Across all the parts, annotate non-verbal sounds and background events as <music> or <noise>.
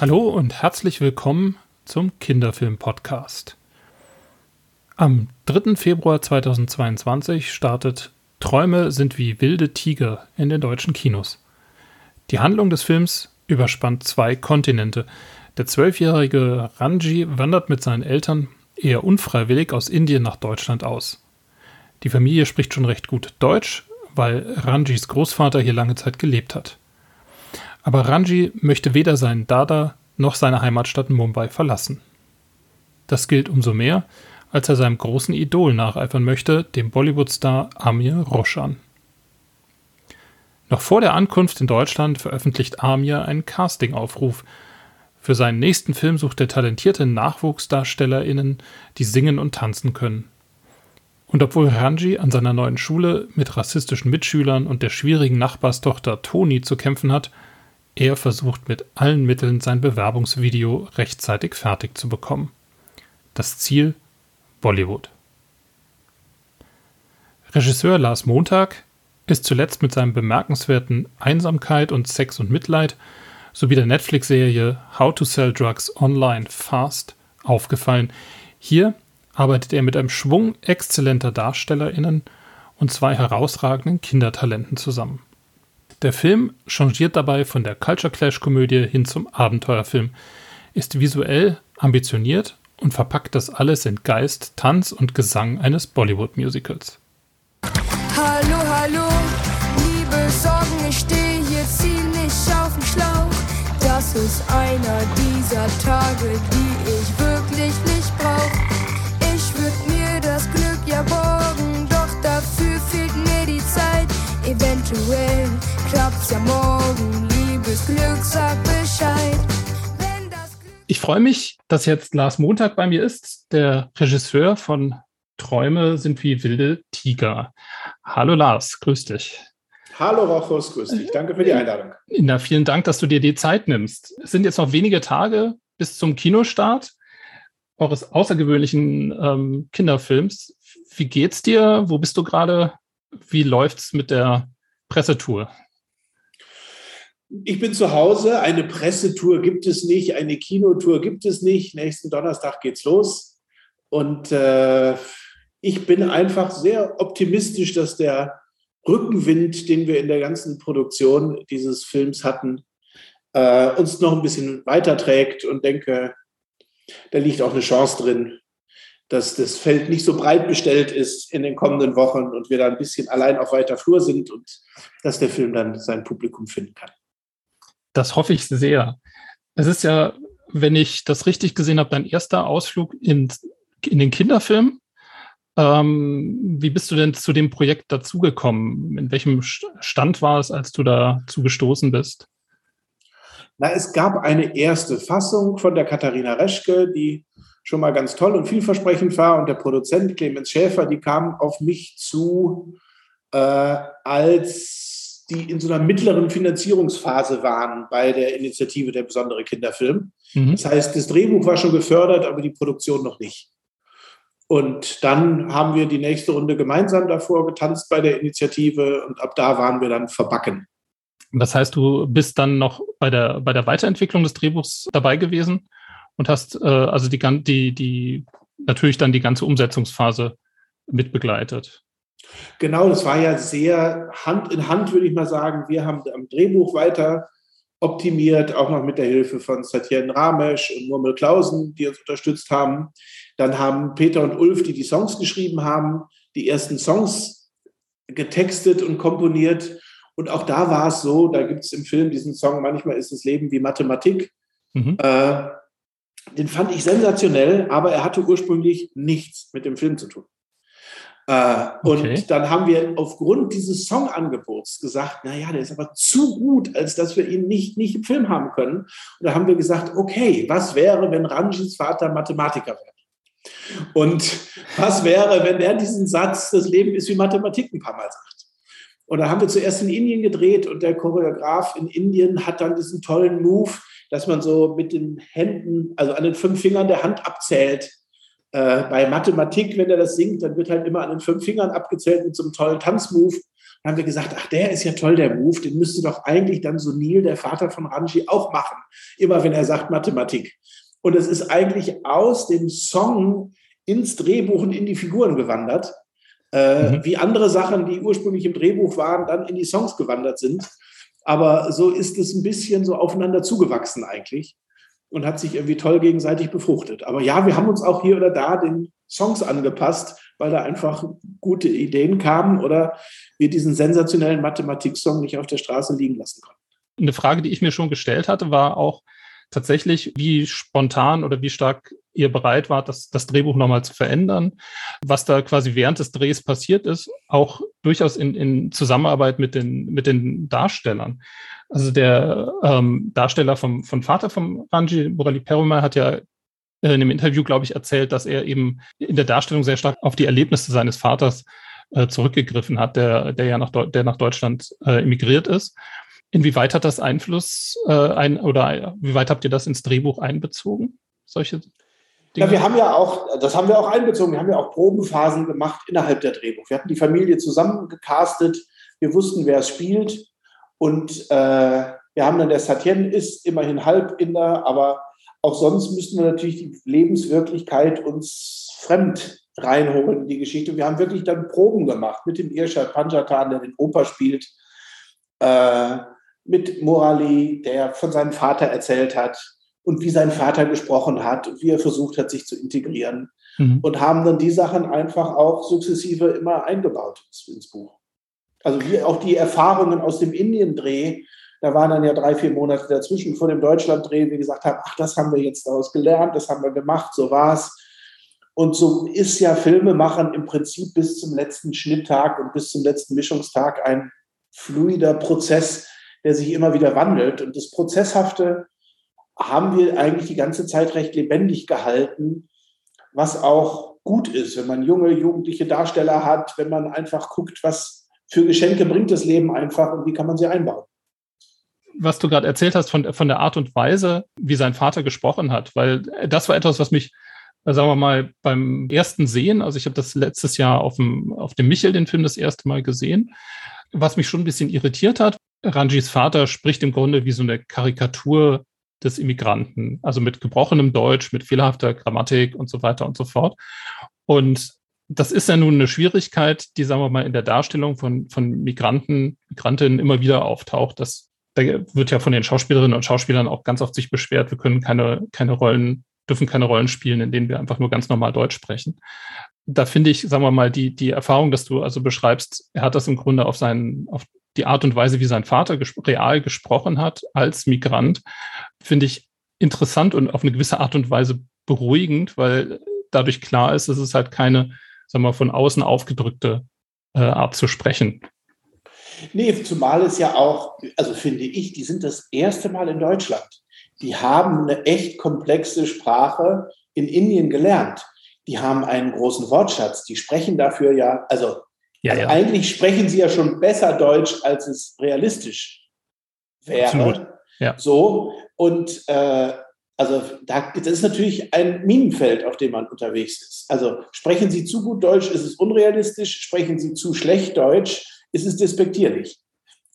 Hallo und herzlich willkommen zum Kinderfilm-Podcast. Am 3. Februar 2022 startet Träume sind wie wilde Tiger in den deutschen Kinos. Die Handlung des Films überspannt zwei Kontinente. Der zwölfjährige Ranji wandert mit seinen Eltern eher unfreiwillig aus Indien nach Deutschland aus. Die Familie spricht schon recht gut Deutsch, weil Ranjis Großvater hier lange Zeit gelebt hat. Aber Ranji möchte weder seinen Dada noch seine Heimatstadt Mumbai verlassen. Das gilt umso mehr, als er seinem großen Idol nacheifern möchte, dem Bollywood-Star Amir Roshan. Noch vor der Ankunft in Deutschland veröffentlicht Amir einen Casting-Aufruf. Für seinen nächsten Film sucht er talentierte NachwuchsdarstellerInnen, die singen und tanzen können. Und obwohl Ranji an seiner neuen Schule mit rassistischen Mitschülern und der schwierigen Nachbarstochter Toni zu kämpfen hat, er versucht mit allen Mitteln sein Bewerbungsvideo rechtzeitig fertig zu bekommen. Das Ziel Bollywood. Regisseur Lars Montag ist zuletzt mit seinem bemerkenswerten Einsamkeit und Sex und Mitleid sowie der Netflix-Serie How to Sell Drugs Online Fast aufgefallen. Hier arbeitet er mit einem Schwung exzellenter DarstellerInnen und zwei herausragenden Kindertalenten zusammen. Der Film changiert dabei von der Culture Clash-Komödie hin zum Abenteuerfilm, ist visuell ambitioniert und verpackt das alles in Geist, Tanz und Gesang eines Bollywood-Musicals. Hallo, hallo, liebe Sorgen, ich stehe hier ziemlich auf dem Schlauch. Das ist einer dieser Tage, die ich wirklich nicht brauch. Ich würd mir das Glück ja borgen, doch dafür fehlt mir die Zeit. Eventuell klappt's ja morgen, liebes Glück, sag Bescheid. Ich freue mich, dass jetzt Lars Montag bei mir ist, der Regisseur von Träume sind wie wilde Tiger. Hallo Lars, grüß dich. Hallo Rochus, grüß dich. Danke für die Einladung. Na, vielen Dank, dass du dir die Zeit nimmst. Es sind jetzt noch wenige Tage bis zum Kinostart eures außergewöhnlichen ähm, Kinderfilms. Wie geht's dir? Wo bist du gerade? Wie läuft's mit der Pressetour? Ich bin zu Hause. Eine Pressetour gibt es nicht, eine Kinotour gibt es nicht. Nächsten Donnerstag geht's los. Und äh, ich bin einfach sehr optimistisch, dass der Rückenwind, den wir in der ganzen Produktion dieses Films hatten, äh, uns noch ein bisschen weiterträgt und denke, da liegt auch eine Chance drin, dass das Feld nicht so breit bestellt ist in den kommenden Wochen und wir da ein bisschen allein auf weiter Flur sind und dass der Film dann sein Publikum finden kann. Das hoffe ich sehr. Es ist ja, wenn ich das richtig gesehen habe, dein erster Ausflug in, in den Kinderfilm. Ähm, wie bist du denn zu dem Projekt dazugekommen? In welchem Stand war es, als du dazu gestoßen bist? Na, es gab eine erste Fassung von der Katharina Reschke, die schon mal ganz toll und vielversprechend war. Und der Produzent Clemens Schäfer, die kam auf mich zu, äh, als die in so einer mittleren Finanzierungsphase waren bei der Initiative der besondere Kinderfilm. Mhm. Das heißt, das Drehbuch war schon gefördert, aber die Produktion noch nicht. Und dann haben wir die nächste Runde gemeinsam davor getanzt bei der Initiative und ab da waren wir dann verbacken. Das heißt, du bist dann noch bei der, bei der Weiterentwicklung des Drehbuchs dabei gewesen und hast äh, also die, die, die, natürlich dann die ganze Umsetzungsphase mitbegleitet. Genau, das war ja sehr Hand in Hand, würde ich mal sagen. Wir haben am Drehbuch weiter optimiert, auch noch mit der Hilfe von Satyen Ramesh und Murmel Klausen, die uns unterstützt haben. Dann haben Peter und Ulf, die die Songs geschrieben haben, die ersten Songs getextet und komponiert. Und auch da war es so, da gibt es im Film diesen Song, manchmal ist das Leben wie Mathematik. Mhm. Äh, den fand ich sensationell, aber er hatte ursprünglich nichts mit dem Film zu tun. Äh, und okay. dann haben wir aufgrund dieses Songangebots gesagt, naja, der ist aber zu gut, als dass wir ihn nicht, nicht im Film haben können. Und da haben wir gesagt, okay, was wäre, wenn Ranjis Vater Mathematiker wäre? Und was wäre, wenn er diesen Satz, das Leben ist wie Mathematik, ein paar Mal sagt? Und da haben wir zuerst in Indien gedreht und der Choreograf in Indien hat dann diesen tollen Move, dass man so mit den Händen, also an den fünf Fingern der Hand abzählt, äh, bei Mathematik, wenn er das singt, dann wird halt immer an den fünf Fingern abgezählt mit so einem tollen Tanzmove. haben wir gesagt, ach, der ist ja toll, der Move, den müsste doch eigentlich dann so Neil, der Vater von Ranji, auch machen. Immer wenn er sagt Mathematik. Und es ist eigentlich aus dem Song ins Drehbuch und in die Figuren gewandert. Äh, mhm. Wie andere Sachen, die ursprünglich im Drehbuch waren, dann in die Songs gewandert sind. Aber so ist es ein bisschen so aufeinander zugewachsen eigentlich und hat sich irgendwie toll gegenseitig befruchtet. Aber ja, wir haben uns auch hier oder da den Songs angepasst, weil da einfach gute Ideen kamen oder wir diesen sensationellen Mathematik-Song nicht auf der Straße liegen lassen konnten. Eine Frage, die ich mir schon gestellt hatte, war auch tatsächlich, wie spontan oder wie stark ihr bereit wart, das, das Drehbuch nochmal zu verändern, was da quasi während des Drehs passiert ist, auch durchaus in, in Zusammenarbeit mit den, mit den Darstellern. Also der ähm, Darsteller vom, von Vater von Ranji, Murali Perumal, hat ja in einem Interview, glaube ich, erzählt, dass er eben in der Darstellung sehr stark auf die Erlebnisse seines Vaters äh, zurückgegriffen hat, der, der ja nach, der nach Deutschland äh, emigriert ist. Inwieweit hat das Einfluss äh, ein oder wie weit habt ihr das ins Drehbuch einbezogen? Solche Dinge? Ja, wir haben ja auch, das haben wir auch einbezogen. Wir haben ja auch Probenphasen gemacht innerhalb der Drehbuch. Wir hatten die Familie zusammengecastet. Wir wussten, wer es spielt. Und äh, wir haben dann, der Satyen ist immerhin Halbinder, aber auch sonst müssten wir natürlich die Lebenswirklichkeit uns fremd reinholen in die Geschichte. Wir haben wirklich dann Proben gemacht mit dem Irshad Panjatan, der den Opa spielt. Äh, mit Morali, der von seinem Vater erzählt hat und wie sein Vater gesprochen hat und wie er versucht hat, sich zu integrieren. Mhm. Und haben dann die Sachen einfach auch sukzessive immer eingebaut ins Buch. Also wie auch die Erfahrungen aus dem Indien-Dreh, da waren dann ja drei, vier Monate dazwischen vor dem Deutschland-Dreh, wie gesagt haben, ach, das haben wir jetzt daraus gelernt, das haben wir gemacht, so war's. Und so ist ja Filmemachen im Prinzip bis zum letzten Schnitttag und bis zum letzten Mischungstag ein fluider Prozess, der sich immer wieder wandelt. Und das Prozesshafte haben wir eigentlich die ganze Zeit recht lebendig gehalten, was auch gut ist, wenn man junge, jugendliche Darsteller hat, wenn man einfach guckt, was für Geschenke bringt das Leben einfach und wie kann man sie einbauen. Was du gerade erzählt hast von, von der Art und Weise, wie sein Vater gesprochen hat, weil das war etwas, was mich, sagen wir mal, beim ersten Sehen, also ich habe das letztes Jahr auf dem, auf dem Michel, den Film, das erste Mal gesehen, was mich schon ein bisschen irritiert hat, Ranjis Vater spricht im Grunde wie so eine Karikatur des Immigranten, also mit gebrochenem Deutsch, mit fehlerhafter Grammatik und so weiter und so fort. Und das ist ja nun eine Schwierigkeit, die, sagen wir mal, in der Darstellung von, von Migranten, Migrantinnen immer wieder auftaucht. Das, da wird ja von den Schauspielerinnen und Schauspielern auch ganz oft sich beschwert, wir können keine, keine Rollen, dürfen keine Rollen spielen, in denen wir einfach nur ganz normal Deutsch sprechen. Da finde ich, sagen wir mal, die, die Erfahrung, dass du also beschreibst, er hat das im Grunde auf seinen, auf die Art und Weise, wie sein Vater ges real gesprochen hat als Migrant, finde ich interessant und auf eine gewisse Art und Weise beruhigend, weil dadurch klar ist, dass es halt keine, sagen wir, von außen aufgedrückte äh, Art zu sprechen. Nee, zumal es ja auch, also finde ich, die sind das erste Mal in Deutschland. Die haben eine echt komplexe Sprache in Indien gelernt. Die haben einen großen Wortschatz. Die sprechen dafür ja, also ja, also ja. Eigentlich sprechen sie ja schon besser Deutsch, als es realistisch wäre. Absolut. Ja. So, und äh, also da, das ist natürlich ein Minenfeld, auf dem man unterwegs ist. Also sprechen Sie zu gut Deutsch, ist es unrealistisch. Sprechen Sie zu schlecht Deutsch, ist es despektierlich.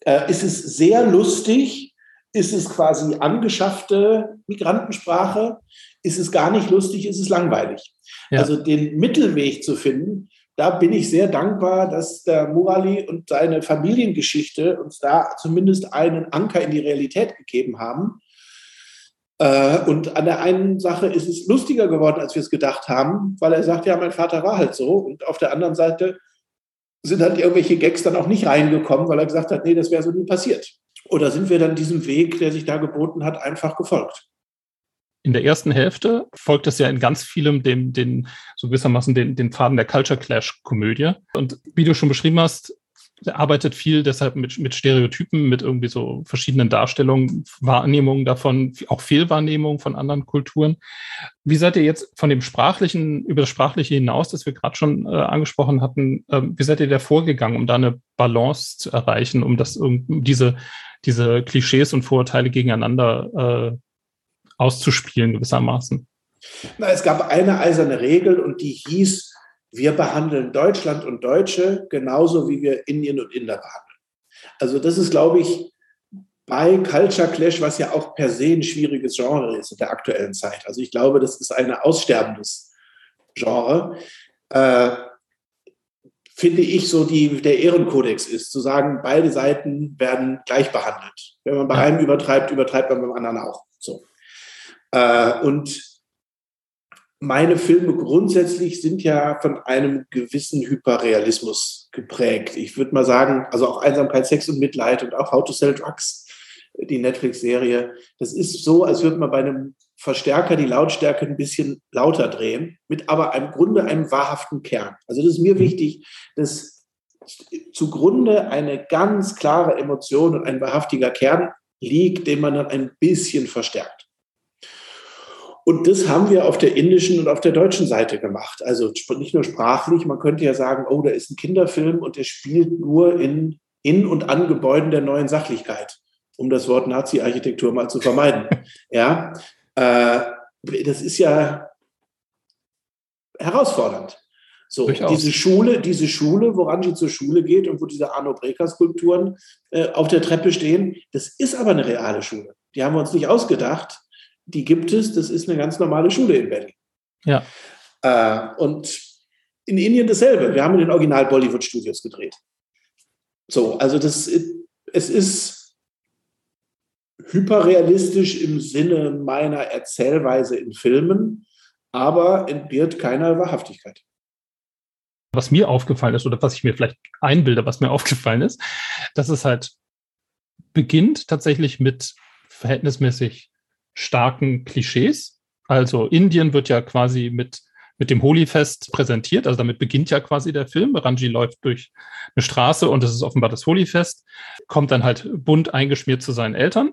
Äh, ist es sehr lustig, ist es quasi angeschaffte Migrantensprache, ist es gar nicht lustig, ist es langweilig. Ja. Also den Mittelweg zu finden, da bin ich sehr dankbar, dass der Murali und seine Familiengeschichte uns da zumindest einen Anker in die Realität gegeben haben. Äh, und an der einen Sache ist es lustiger geworden, als wir es gedacht haben, weil er sagt, ja, mein Vater war halt so. Und auf der anderen Seite sind halt irgendwelche Gags dann auch nicht reingekommen, weil er gesagt hat, nee, das wäre so nie passiert. Oder sind wir dann diesem Weg, der sich da geboten hat, einfach gefolgt? In der ersten Hälfte folgt es ja in ganz vielem dem, den, so gewissermaßen den, den Faden der Culture Clash Komödie. Und wie du schon beschrieben hast, arbeitet viel deshalb mit, mit Stereotypen, mit irgendwie so verschiedenen Darstellungen, Wahrnehmungen davon, auch Fehlwahrnehmungen von anderen Kulturen. Wie seid ihr jetzt von dem Sprachlichen, über das Sprachliche hinaus, das wir gerade schon äh, angesprochen hatten, äh, wie seid ihr da vorgegangen, um da eine Balance zu erreichen, um das, um diese, diese Klischees und Vorurteile gegeneinander äh, auszuspielen gewissermaßen? Na, es gab eine eiserne Regel und die hieß, wir behandeln Deutschland und Deutsche genauso, wie wir Indien und Inder behandeln. Also das ist, glaube ich, bei Culture Clash, was ja auch per se ein schwieriges Genre ist in der aktuellen Zeit. Also ich glaube, das ist ein aussterbendes Genre. Äh, finde ich so die, der Ehrenkodex ist, zu sagen, beide Seiten werden gleich behandelt. Wenn man bei einem übertreibt, übertreibt man beim anderen auch. So. Äh, und meine Filme grundsätzlich sind ja von einem gewissen Hyperrealismus geprägt. Ich würde mal sagen, also auch Einsamkeit, Sex und Mitleid und auch How to Sell Drugs, die Netflix-Serie, das ist so, als würde man bei einem Verstärker die Lautstärke ein bisschen lauter drehen, mit aber im Grunde einem wahrhaften Kern. Also das ist mir wichtig, dass zugrunde eine ganz klare Emotion und ein wahrhaftiger Kern liegt, den man dann ein bisschen verstärkt. Und das haben wir auf der indischen und auf der deutschen Seite gemacht. Also nicht nur sprachlich, man könnte ja sagen, oh, da ist ein Kinderfilm und der spielt nur in, in und an Gebäuden der neuen Sachlichkeit, um das Wort Nazi-Architektur mal zu vermeiden. <laughs> ja, äh, das ist ja herausfordernd. So, diese Schule, diese Schule, wo Ranji zur Schule geht und wo diese Arno Breker Skulpturen äh, auf der Treppe stehen, das ist aber eine reale Schule. Die haben wir uns nicht ausgedacht. Die gibt es. Das ist eine ganz normale Schule in Berlin. Ja. Äh, und in Indien dasselbe. Wir haben in den Original Bollywood Studios gedreht. So, also das, es ist hyperrealistisch im Sinne meiner Erzählweise in Filmen, aber entbehrt keiner Wahrhaftigkeit. Was mir aufgefallen ist oder was ich mir vielleicht einbilde, was mir <laughs> aufgefallen ist, dass es halt beginnt tatsächlich mit verhältnismäßig starken Klischees. Also Indien wird ja quasi mit mit dem Holi-Fest präsentiert. Also damit beginnt ja quasi der Film. Ranji läuft durch eine Straße und es ist offenbar das Holi-Fest, kommt dann halt bunt eingeschmiert zu seinen Eltern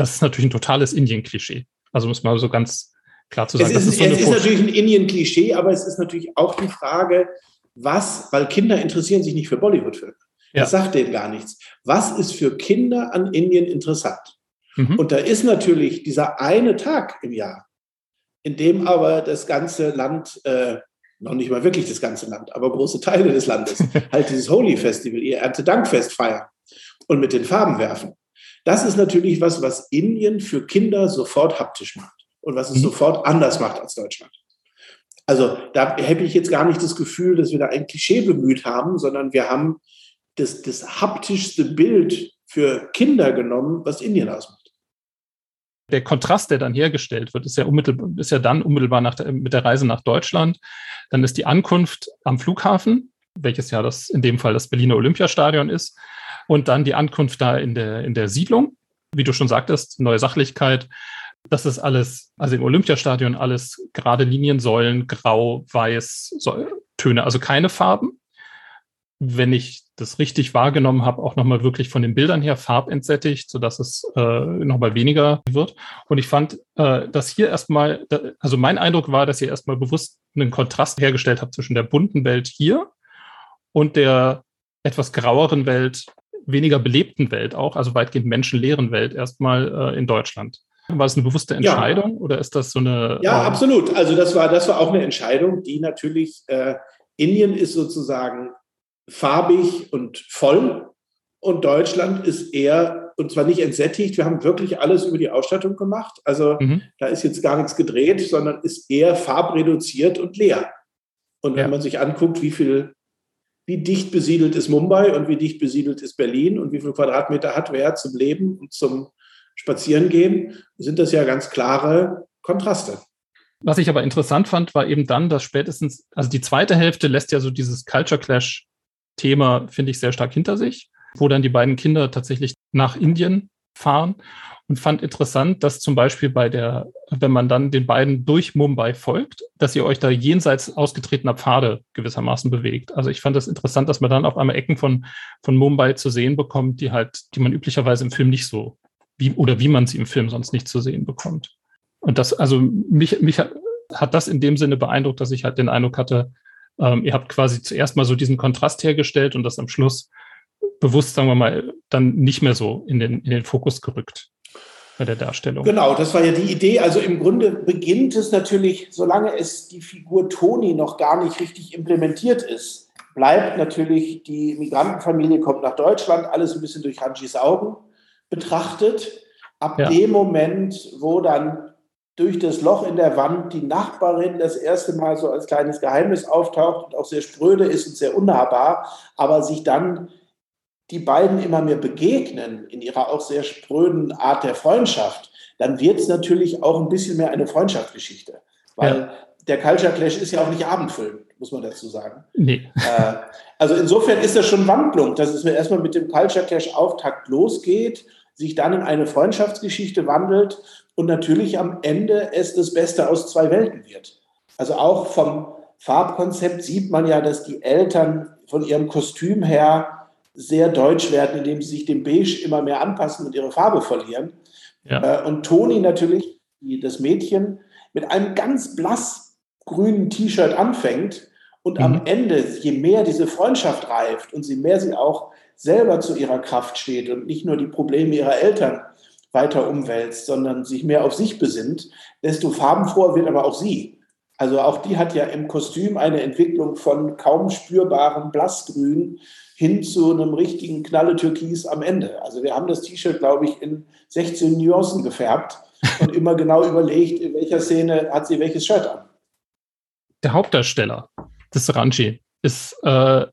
das ist natürlich ein totales Indien-Klischee. Also muss man so ganz klar zu sagen. Es ist, ist, so es ist natürlich ein Indien-Klischee, aber es ist natürlich auch die Frage, was, weil Kinder interessieren sich nicht für Bollywood-Filme. Ja. Das sagt denen gar nichts. Was ist für Kinder an Indien interessant? Mhm. Und da ist natürlich dieser eine Tag im Jahr, in dem aber das ganze Land, äh, noch nicht mal wirklich das ganze Land, aber große Teile des Landes, <laughs> halt dieses Holy Festival, ihr Erntedankfest feiern und mit den Farben werfen. Das ist natürlich was, was Indien für Kinder sofort haptisch macht und was es mhm. sofort anders macht als Deutschland. Also da habe ich jetzt gar nicht das Gefühl, dass wir da ein Klischee bemüht haben, sondern wir haben das, das haptischste Bild für Kinder genommen, was Indien ausmacht. Der Kontrast, der dann hergestellt wird, ist ja, unmittelbar, ist ja dann unmittelbar nach der, mit der Reise nach Deutschland. Dann ist die Ankunft am Flughafen, welches ja das in dem Fall das Berliner Olympiastadion ist. Und dann die Ankunft da in der, in der Siedlung. Wie du schon sagtest, neue Sachlichkeit. Das ist alles, also im Olympiastadion alles gerade Liniensäulen, grau, weiß, Töne, also keine Farben. Wenn ich das richtig wahrgenommen habe, auch nochmal wirklich von den Bildern her farbentsättigt, sodass es äh, nochmal weniger wird. Und ich fand, äh, dass hier erstmal, also mein Eindruck war, dass ihr erstmal bewusst einen Kontrast hergestellt habt zwischen der bunten Welt hier und der etwas graueren Welt weniger belebten Welt auch, also weitgehend menschenleeren Welt erstmal äh, in Deutschland. War es eine bewusste Entscheidung ja. oder ist das so eine? Ja, äh, absolut. Also das war, das war auch eine Entscheidung, die natürlich, äh, Indien ist sozusagen farbig und voll und Deutschland ist eher, und zwar nicht entsättigt, wir haben wirklich alles über die Ausstattung gemacht. Also mhm. da ist jetzt gar nichts gedreht, sondern ist eher farbreduziert und leer. Und wenn ja. man sich anguckt, wie viel wie dicht besiedelt ist Mumbai und wie dicht besiedelt ist Berlin und wie viele Quadratmeter hat wer zum Leben und zum Spazierengehen, sind das ja ganz klare Kontraste. Was ich aber interessant fand, war eben dann, dass spätestens, also die zweite Hälfte lässt ja so dieses Culture Clash-Thema, finde ich, sehr stark hinter sich, wo dann die beiden Kinder tatsächlich nach Indien fahren und fand interessant, dass zum Beispiel bei der, wenn man dann den beiden durch Mumbai folgt, dass ihr euch da jenseits ausgetretener Pfade gewissermaßen bewegt. Also ich fand das interessant, dass man dann auf einmal Ecken von, von Mumbai zu sehen bekommt, die halt, die man üblicherweise im Film nicht so, wie, oder wie man sie im Film sonst nicht zu sehen bekommt. Und das, also mich, mich hat, hat das in dem Sinne beeindruckt, dass ich halt den Eindruck hatte, ähm, ihr habt quasi zuerst mal so diesen Kontrast hergestellt und das am Schluss bewusst, sagen wir mal, dann nicht mehr so in den, in den Fokus gerückt. bei der Darstellung. Genau, das war ja die Idee. Also im Grunde beginnt es natürlich, solange es die Figur Toni noch gar nicht richtig implementiert ist, bleibt natürlich die Migrantenfamilie kommt nach Deutschland, alles ein bisschen durch Ranjis Augen betrachtet. Ab ja. dem Moment, wo dann durch das Loch in der Wand die Nachbarin das erste Mal so als kleines Geheimnis auftaucht und auch sehr spröde ist und sehr unnahbar, aber sich dann die beiden immer mehr begegnen in ihrer auch sehr spröden Art der Freundschaft, dann wird es natürlich auch ein bisschen mehr eine Freundschaftsgeschichte. Weil ja. der Culture Clash ist ja auch nicht Abendfilm, muss man dazu sagen. Nee. Äh, also insofern ist das schon Wandlung, dass es mir erstmal mit dem Culture Clash Auftakt losgeht, sich dann in eine Freundschaftsgeschichte wandelt und natürlich am Ende es das Beste aus zwei Welten wird. Also auch vom Farbkonzept sieht man ja, dass die Eltern von ihrem Kostüm her sehr deutsch werden, indem sie sich dem Beige immer mehr anpassen und ihre Farbe verlieren. Ja. Äh, und Toni natürlich, das Mädchen, mit einem ganz blass grünen T-Shirt anfängt und mhm. am Ende, je mehr diese Freundschaft reift und je mehr sie auch selber zu ihrer Kraft steht und nicht nur die Probleme ihrer Eltern weiter umwälzt, sondern sich mehr auf sich besinnt, desto farbenfroher wird aber auch sie. Also auch die hat ja im Kostüm eine Entwicklung von kaum spürbarem Blassgrün hin zu einem richtigen Knalle Türkis am Ende. Also wir haben das T-Shirt, glaube ich, in 16 Nuancen gefärbt und immer genau überlegt, in welcher Szene hat sie welches Shirt an. Der Hauptdarsteller des Ranchi ist äh,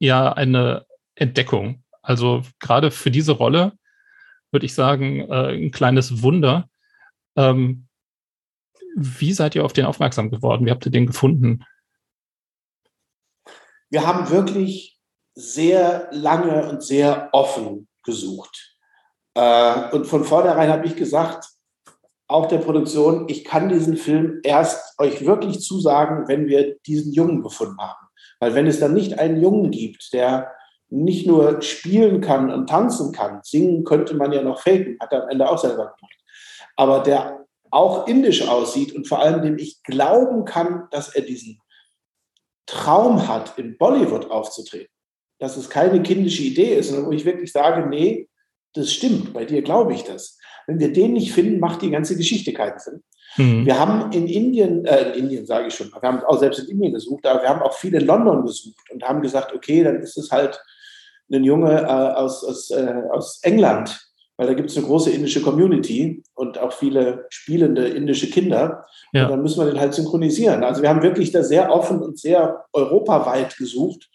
ja eine Entdeckung. Also gerade für diese Rolle würde ich sagen, äh, ein kleines Wunder. Ähm, wie seid ihr auf den aufmerksam geworden? Wie habt ihr den gefunden? Wir haben wirklich sehr lange und sehr offen gesucht. Äh, und von vornherein habe ich gesagt, auch der Produktion, ich kann diesen Film erst euch wirklich zusagen, wenn wir diesen Jungen gefunden haben. Weil wenn es dann nicht einen Jungen gibt, der nicht nur spielen kann und tanzen kann, singen könnte man ja noch faken, hat er am Ende auch selber gemacht, aber der auch indisch aussieht und vor allem dem ich glauben kann, dass er diesen Traum hat, in Bollywood aufzutreten, dass es keine kindische Idee ist, sondern wo ich wirklich sage, nee, das stimmt, bei dir glaube ich das. Wenn wir den nicht finden, macht die ganze Geschichte keinen Sinn. Mhm. Wir haben in Indien, äh, in Indien sage ich schon, wir haben auch selbst in Indien gesucht, aber wir haben auch viel in London gesucht und haben gesagt, okay, dann ist es halt ein Junge äh, aus, aus, äh, aus England, weil da gibt es eine große indische Community und auch viele spielende indische Kinder. Ja. Und dann müssen wir den halt synchronisieren. Also wir haben wirklich da sehr offen und sehr europaweit gesucht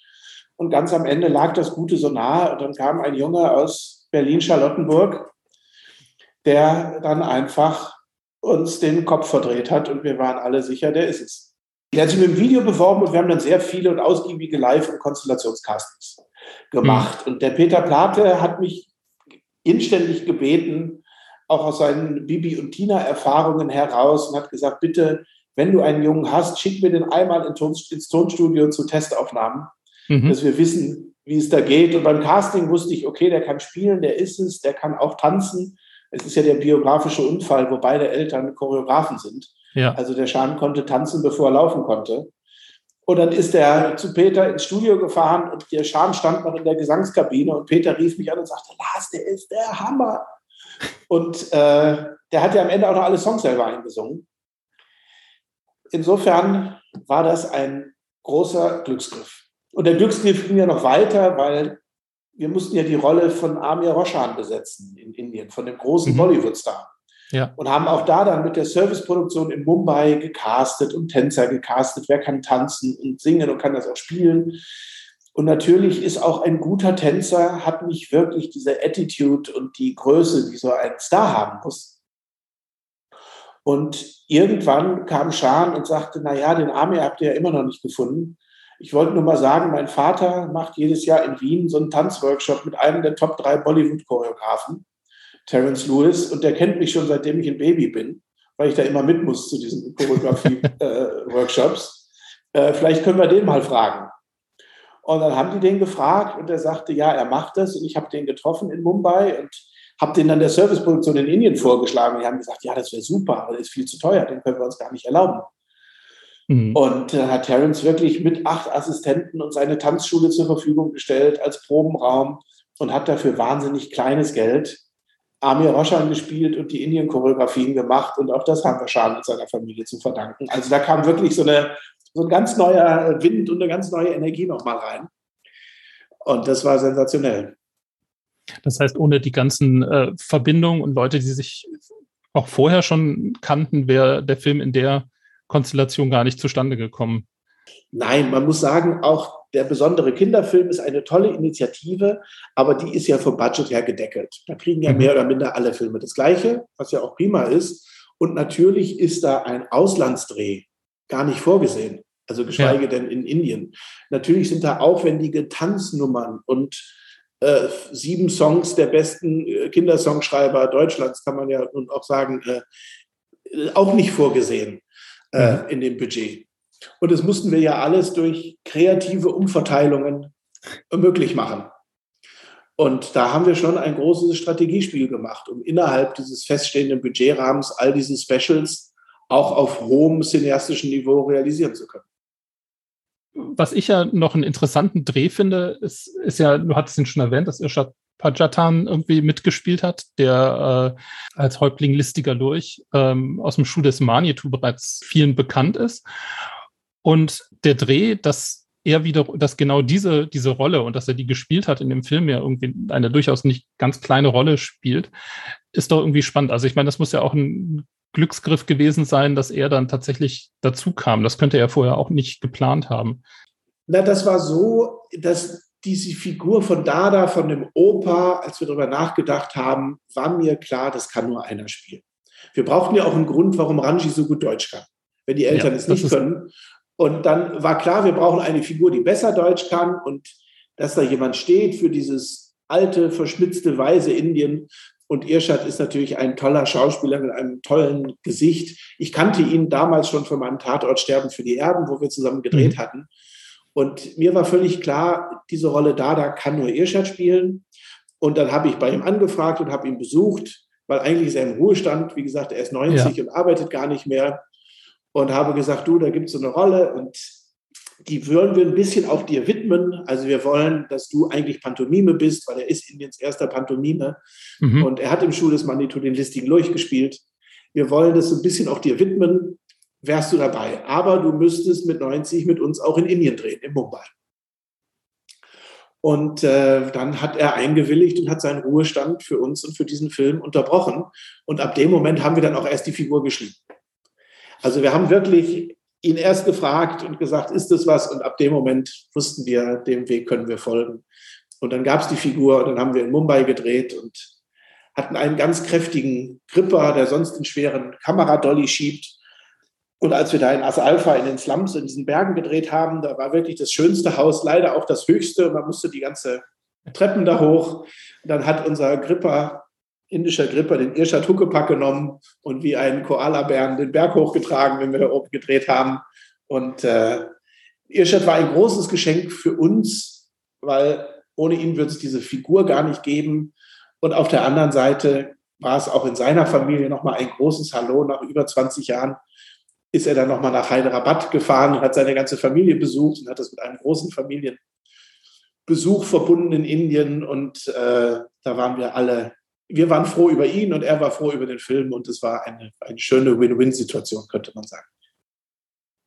und ganz am Ende lag das Gute so nahe. Und dann kam ein Junge aus Berlin-Charlottenburg, der dann einfach uns den Kopf verdreht hat und wir waren alle sicher, der ist es. Der hat sich mit dem Video beworben und wir haben dann sehr viele und ausgiebige Live- und Konstellationscastings gemacht. Mhm. Und der Peter Plate hat mich inständig gebeten, auch aus seinen Bibi und Tina-Erfahrungen heraus und hat gesagt, bitte, wenn du einen Jungen hast, schick mir den einmal ins Tonstudio zu Testaufnahmen mhm. dass wir wissen, wie es da geht. Und beim Casting wusste ich, okay, der kann spielen, der ist es, der kann auch tanzen. Es ist ja der biografische Unfall, wo beide Eltern Choreografen sind. Ja. Also der Schan konnte tanzen, bevor er laufen konnte. Und dann ist er zu Peter ins Studio gefahren und der Schan stand noch in der Gesangskabine und Peter rief mich an und sagte, Lars, der ist der Hammer. Und äh, der hat ja am Ende auch noch alle Songs selber eingesungen. Insofern war das ein großer Glücksgriff. Und der Glücksgriff ging ja noch weiter, weil wir mussten ja die Rolle von Amir Roshan besetzen in Indien, von dem großen mhm. Bollywood-Star. Ja. Und haben auch da dann mit der Serviceproduktion in Mumbai gecastet und Tänzer gecastet. Wer kann tanzen und singen und kann das auch spielen? Und natürlich ist auch ein guter Tänzer, hat nicht wirklich diese Attitude und die Größe, die so ein Star haben muss. Und irgendwann kam Shan und sagte, na ja, den Amir habt ihr ja immer noch nicht gefunden. Ich wollte nur mal sagen, mein Vater macht jedes Jahr in Wien so einen Tanzworkshop mit einem der Top 3 Bollywood-Choreografen, Terence Lewis, und der kennt mich schon seitdem ich ein Baby bin, weil ich da immer mit muss zu diesen Choreografie-Workshops. Äh, <laughs> äh, vielleicht können wir den mal fragen. Und dann haben die den gefragt und er sagte, ja, er macht das. Und ich habe den getroffen in Mumbai und habe den dann der Serviceproduktion in Indien vorgeschlagen. Die haben gesagt, ja, das wäre super, aber das ist viel zu teuer, den können wir uns gar nicht erlauben. Mhm. Und äh, hat Terence wirklich mit acht Assistenten und seine Tanzschule zur Verfügung gestellt als Probenraum und hat dafür wahnsinnig kleines Geld Amir Roshan gespielt und die Indien-Choreografien gemacht. Und auch das haben wir Scham mit seiner Familie zu verdanken. Also da kam wirklich so, eine, so ein ganz neuer Wind und eine ganz neue Energie nochmal rein. Und das war sensationell. Das heißt, ohne die ganzen äh, Verbindungen und Leute, die sich auch vorher schon kannten, wäre der Film in der Konstellation gar nicht zustande gekommen. Nein, man muss sagen, auch der besondere Kinderfilm ist eine tolle Initiative, aber die ist ja vom Budget her gedeckelt. Da kriegen ja mhm. mehr oder minder alle Filme das Gleiche, was ja auch prima ist. Und natürlich ist da ein Auslandsdreh gar nicht vorgesehen, also geschweige ja. denn in Indien. Natürlich sind da aufwendige Tanznummern und äh, sieben Songs der besten äh, Kindersongschreiber Deutschlands, kann man ja nun auch sagen, äh, auch nicht vorgesehen äh, mhm. in dem Budget. Und das mussten wir ja alles durch kreative Umverteilungen möglich machen. Und da haben wir schon ein großes Strategiespiel gemacht, um innerhalb dieses feststehenden Budgetrahmens all diese Specials auch auf hohem cineastischen Niveau realisieren zu können. Was ich ja noch einen interessanten Dreh finde, ist, ist ja, du hattest ihn schon erwähnt, dass Irshad Pajatan irgendwie mitgespielt hat, der äh, als Häuptling listiger durch ähm, aus dem Schuh des Manitou bereits vielen bekannt ist. Und der Dreh, dass er wieder, dass genau diese, diese Rolle und dass er die gespielt hat in dem Film ja irgendwie eine durchaus nicht ganz kleine Rolle spielt, ist doch irgendwie spannend. Also ich meine, das muss ja auch ein Glücksgriff gewesen sein, dass er dann tatsächlich dazu kam. Das könnte er vorher auch nicht geplant haben. Na, das war so, dass diese Figur von Dada, von dem Opa, als wir darüber nachgedacht haben, war mir klar, das kann nur einer spielen. Wir brauchten ja auch einen Grund, warum Ranji so gut Deutsch kann. Wenn die Eltern ja, es nicht können, und dann war klar, wir brauchen eine Figur, die besser Deutsch kann und dass da jemand steht für dieses alte, verschmitzte, weise Indien. Und Irschad ist natürlich ein toller Schauspieler mit einem tollen Gesicht. Ich kannte ihn damals schon von meinem Tatort Sterben für die Erben, wo wir zusammen gedreht mhm. hatten. Und mir war völlig klar, diese Rolle Dada kann nur Irschad spielen. Und dann habe ich bei ihm angefragt und habe ihn besucht, weil eigentlich ist er im Ruhestand. Wie gesagt, er ist 90 ja. und arbeitet gar nicht mehr und habe gesagt, du, da gibt es so eine Rolle und die würden wir ein bisschen auch dir widmen. Also wir wollen, dass du eigentlich Pantomime bist, weil er ist Indiens erster Pantomime mhm. und er hat im Schuh des Manitou den listigen Lurch gespielt. Wir wollen das so ein bisschen auch dir widmen. Wärst du dabei? Aber du müsstest mit 90 mit uns auch in Indien drehen, in Mumbai. Und äh, dann hat er eingewilligt und hat seinen Ruhestand für uns und für diesen Film unterbrochen. Und ab dem Moment haben wir dann auch erst die Figur geschrieben. Also wir haben wirklich ihn erst gefragt und gesagt, ist das was? Und ab dem Moment wussten wir, dem Weg können wir folgen. Und dann gab es die Figur und dann haben wir in Mumbai gedreht und hatten einen ganz kräftigen Gripper, der sonst einen schweren Kameradolly schiebt. Und als wir da in As Alpha in den Slums in diesen Bergen gedreht haben, da war wirklich das schönste Haus, leider auch das höchste. Man musste die ganze Treppen da hoch. Und dann hat unser Gripper indischer Gripper den Irschad Huckepack genommen und wie einen Koalabären den Berg hochgetragen, wenn wir da oben gedreht haben. Und äh, Irschad war ein großes Geschenk für uns, weil ohne ihn würde es diese Figur gar nicht geben. Und auf der anderen Seite war es auch in seiner Familie nochmal ein großes Hallo. Nach über 20 Jahren ist er dann nochmal nach Hyderabad gefahren und hat seine ganze Familie besucht und hat das mit einem großen Familienbesuch verbunden in Indien. Und äh, da waren wir alle wir waren froh über ihn und er war froh über den Film und es war eine, eine schöne Win-Win-Situation, könnte man sagen.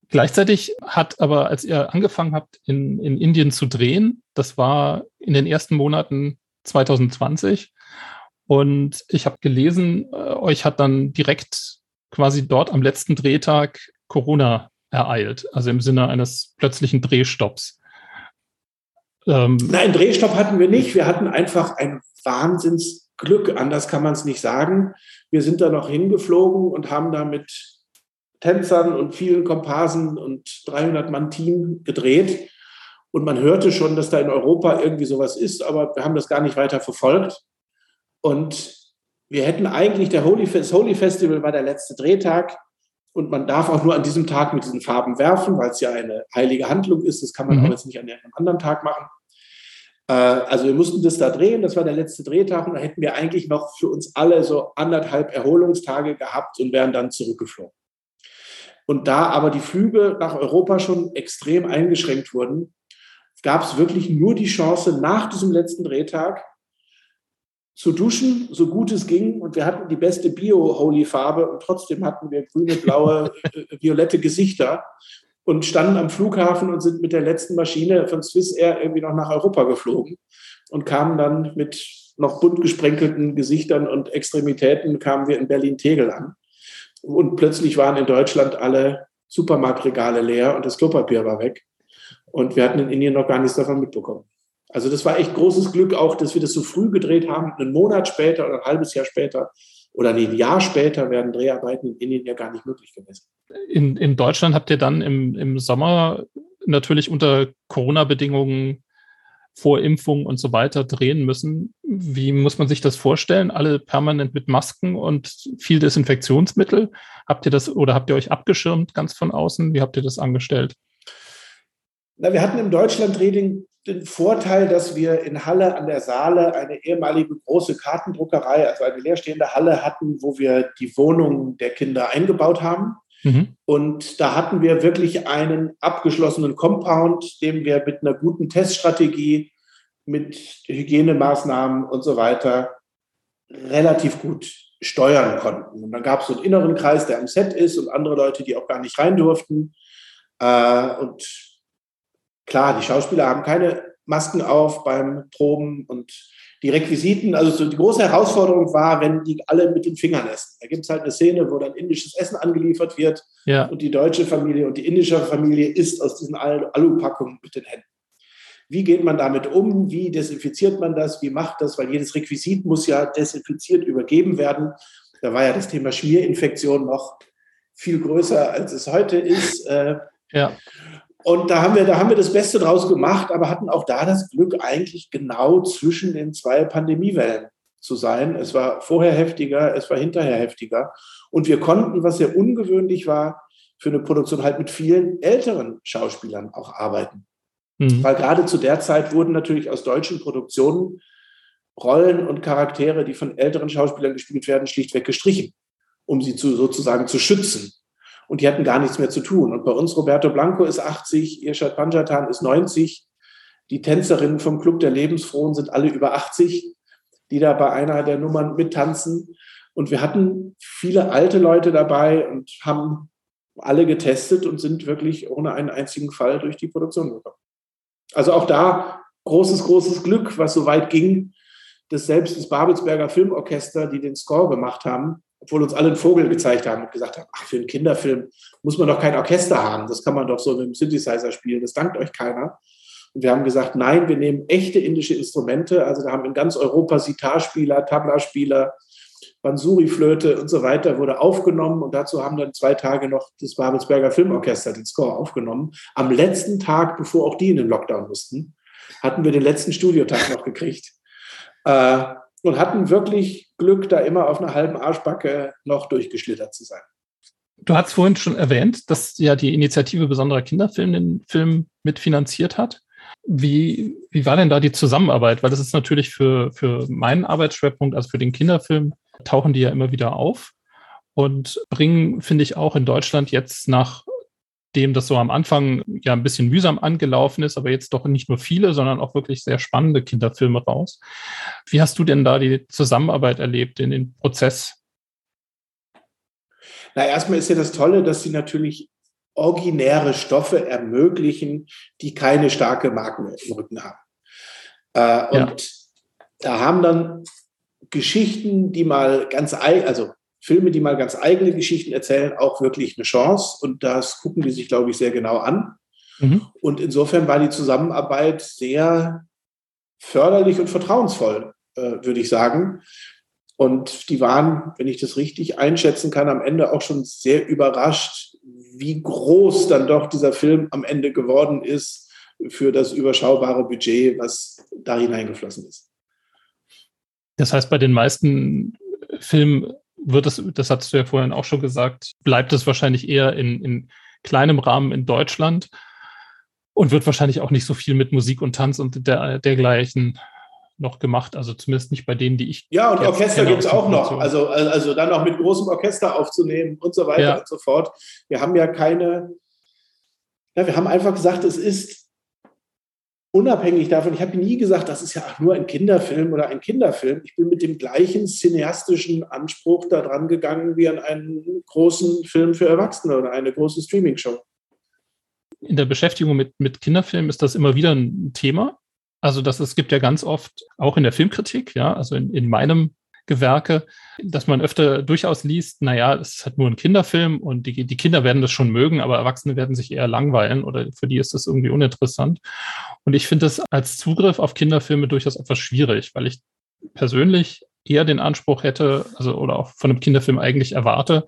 Gleichzeitig hat aber, als ihr angefangen habt, in, in Indien zu drehen, das war in den ersten Monaten 2020. Und ich habe gelesen, äh, euch hat dann direkt quasi dort am letzten Drehtag Corona ereilt, also im Sinne eines plötzlichen Drehstopps. Ähm Nein, Drehstopp hatten wir nicht. Wir hatten einfach ein Wahnsinns Glück, anders kann man es nicht sagen. Wir sind da noch hingeflogen und haben da mit Tänzern und vielen Komparsen und 300 Mann Team gedreht. Und man hörte schon, dass da in Europa irgendwie sowas ist, aber wir haben das gar nicht weiter verfolgt. Und wir hätten eigentlich, der Holy, das Holy Festival war der letzte Drehtag und man darf auch nur an diesem Tag mit diesen Farben werfen, weil es ja eine heilige Handlung ist. Das kann man mhm. auch jetzt nicht an einem anderen Tag machen. Äh, also wir mussten das da drehen, das war der letzte Drehtag und da hätten wir eigentlich noch für uns alle so anderthalb Erholungstage gehabt und wären dann zurückgeflogen. Und da aber die Flüge nach Europa schon extrem eingeschränkt wurden, gab es wirklich nur die Chance, nach diesem letzten Drehtag zu duschen, so gut es ging. Und wir hatten die beste Bio-Holy-Farbe und trotzdem hatten wir grüne, blaue, äh, violette Gesichter und standen am Flughafen und sind mit der letzten Maschine von Swiss Air irgendwie noch nach Europa geflogen und kamen dann mit noch bunt gesprenkelten Gesichtern und Extremitäten kamen wir in Berlin-Tegel an. Und plötzlich waren in Deutschland alle Supermarktregale leer und das Klopapier war weg. Und wir hatten in Indien noch gar nichts davon mitbekommen. Also das war echt großes Glück auch, dass wir das so früh gedreht haben. Einen Monat später oder ein halbes Jahr später oder ein Jahr später wären Dreharbeiten in Indien ja gar nicht möglich gewesen. In, in Deutschland habt ihr dann im, im Sommer natürlich unter Corona-Bedingungen vor Impfung und so weiter drehen müssen. Wie muss man sich das vorstellen? Alle permanent mit Masken und viel Desinfektionsmittel? Habt ihr das oder habt ihr euch abgeschirmt ganz von außen? Wie habt ihr das angestellt? Na, wir hatten im Deutschland-Dreh den Vorteil, dass wir in Halle an der Saale eine ehemalige große Kartendruckerei, also eine leerstehende Halle hatten, wo wir die Wohnungen der Kinder eingebaut haben. Mhm. Und da hatten wir wirklich einen abgeschlossenen Compound, den wir mit einer guten Teststrategie, mit Hygienemaßnahmen und so weiter relativ gut steuern konnten. Und dann gab es so einen inneren Kreis, der am Set ist und andere Leute, die auch gar nicht rein durften. Äh, und Klar, die Schauspieler haben keine Masken auf beim Proben und die Requisiten, also so die große Herausforderung war, wenn die alle mit den Fingern essen. Da gibt es halt eine Szene, wo dann indisches Essen angeliefert wird ja. und die deutsche Familie und die indische Familie isst aus diesen Alupackungen mit den Händen. Wie geht man damit um? Wie desinfiziert man das? Wie macht das? Weil jedes Requisit muss ja desinfiziert übergeben werden. Da war ja das Thema Schmierinfektion noch viel größer, als es heute ist. Äh, ja. Und da haben wir, da haben wir das Beste draus gemacht, aber hatten auch da das Glück, eigentlich genau zwischen den zwei Pandemiewellen zu sein. Es war vorher heftiger, es war hinterher heftiger. Und wir konnten, was sehr ungewöhnlich war, für eine Produktion halt mit vielen älteren Schauspielern auch arbeiten. Mhm. Weil gerade zu der Zeit wurden natürlich aus deutschen Produktionen Rollen und Charaktere, die von älteren Schauspielern gespielt werden, schlichtweg gestrichen, um sie zu, sozusagen zu schützen und die hatten gar nichts mehr zu tun. Und bei uns Roberto Blanco ist 80, Irshad Panjatan ist 90. Die Tänzerinnen vom Club der Lebensfrohen sind alle über 80, die da bei einer der Nummern mittanzen. Und wir hatten viele alte Leute dabei und haben alle getestet und sind wirklich ohne einen einzigen Fall durch die Produktion gekommen. Also auch da großes, großes Glück, was so weit ging, dass selbst das Babelsberger Filmorchester, die den Score gemacht haben, obwohl uns alle einen Vogel gezeigt haben und gesagt haben, ach, für einen Kinderfilm muss man doch kein Orchester haben, das kann man doch so mit einem Synthesizer spielen, das dankt euch keiner. Und wir haben gesagt, nein, wir nehmen echte indische Instrumente, also da haben in ganz Europa Sitarspieler, Tabla-Spieler, Bansuri-Flöte und so weiter wurde aufgenommen und dazu haben dann zwei Tage noch das Babelsberger Filmorchester den Score aufgenommen. Am letzten Tag, bevor auch die in den Lockdown mussten, hatten wir den letzten Studiotag noch gekriegt. Äh, und hatten wirklich Glück, da immer auf einer halben Arschbacke noch durchgeschlittert zu sein. Du hast vorhin schon erwähnt, dass ja die Initiative Besonderer Kinderfilm den Film mitfinanziert hat. Wie, wie war denn da die Zusammenarbeit? Weil das ist natürlich für, für meinen Arbeitsschwerpunkt, also für den Kinderfilm, tauchen die ja immer wieder auf und bringen, finde ich, auch in Deutschland jetzt nach dem das so am Anfang ja ein bisschen mühsam angelaufen ist, aber jetzt doch nicht nur viele, sondern auch wirklich sehr spannende Kinderfilme raus. Wie hast du denn da die Zusammenarbeit erlebt in den Prozess? Na, erstmal ist ja das Tolle, dass sie natürlich originäre Stoffe ermöglichen, die keine starke Marken im Rücken haben. Äh, und ja. da haben dann Geschichten, die mal ganz, also Filme, die mal ganz eigene Geschichten erzählen, auch wirklich eine Chance. Und das gucken die sich, glaube ich, sehr genau an. Mhm. Und insofern war die Zusammenarbeit sehr förderlich und vertrauensvoll, äh, würde ich sagen. Und die waren, wenn ich das richtig einschätzen kann, am Ende auch schon sehr überrascht, wie groß dann doch dieser Film am Ende geworden ist für das überschaubare Budget, was da hineingeflossen ist. Das heißt, bei den meisten Filmen wird es, das hattest du ja vorhin auch schon gesagt, bleibt es wahrscheinlich eher in, in kleinem Rahmen in Deutschland und wird wahrscheinlich auch nicht so viel mit Musik und Tanz und der, dergleichen noch gemacht. Also zumindest nicht bei denen, die ich. Ja, und Orchester gibt es auch noch. Also, also dann auch mit großem Orchester aufzunehmen und so weiter ja. und so fort. Wir haben ja keine, ja, wir haben einfach gesagt, es ist unabhängig davon, ich habe nie gesagt, das ist ja nur ein Kinderfilm oder ein Kinderfilm. Ich bin mit dem gleichen cineastischen Anspruch daran gegangen wie an einen großen Film für Erwachsene oder eine große Streaming-Show. In der Beschäftigung mit, mit Kinderfilmen ist das immer wieder ein Thema. Also das, es gibt ja ganz oft, auch in der Filmkritik, ja, also in, in meinem Gewerke, dass man öfter durchaus liest, naja, es ist halt nur ein Kinderfilm und die, die Kinder werden das schon mögen, aber Erwachsene werden sich eher langweilen oder für die ist das irgendwie uninteressant. Und ich finde das als Zugriff auf Kinderfilme durchaus etwas schwierig, weil ich persönlich eher den Anspruch hätte, also oder auch von einem Kinderfilm eigentlich erwarte,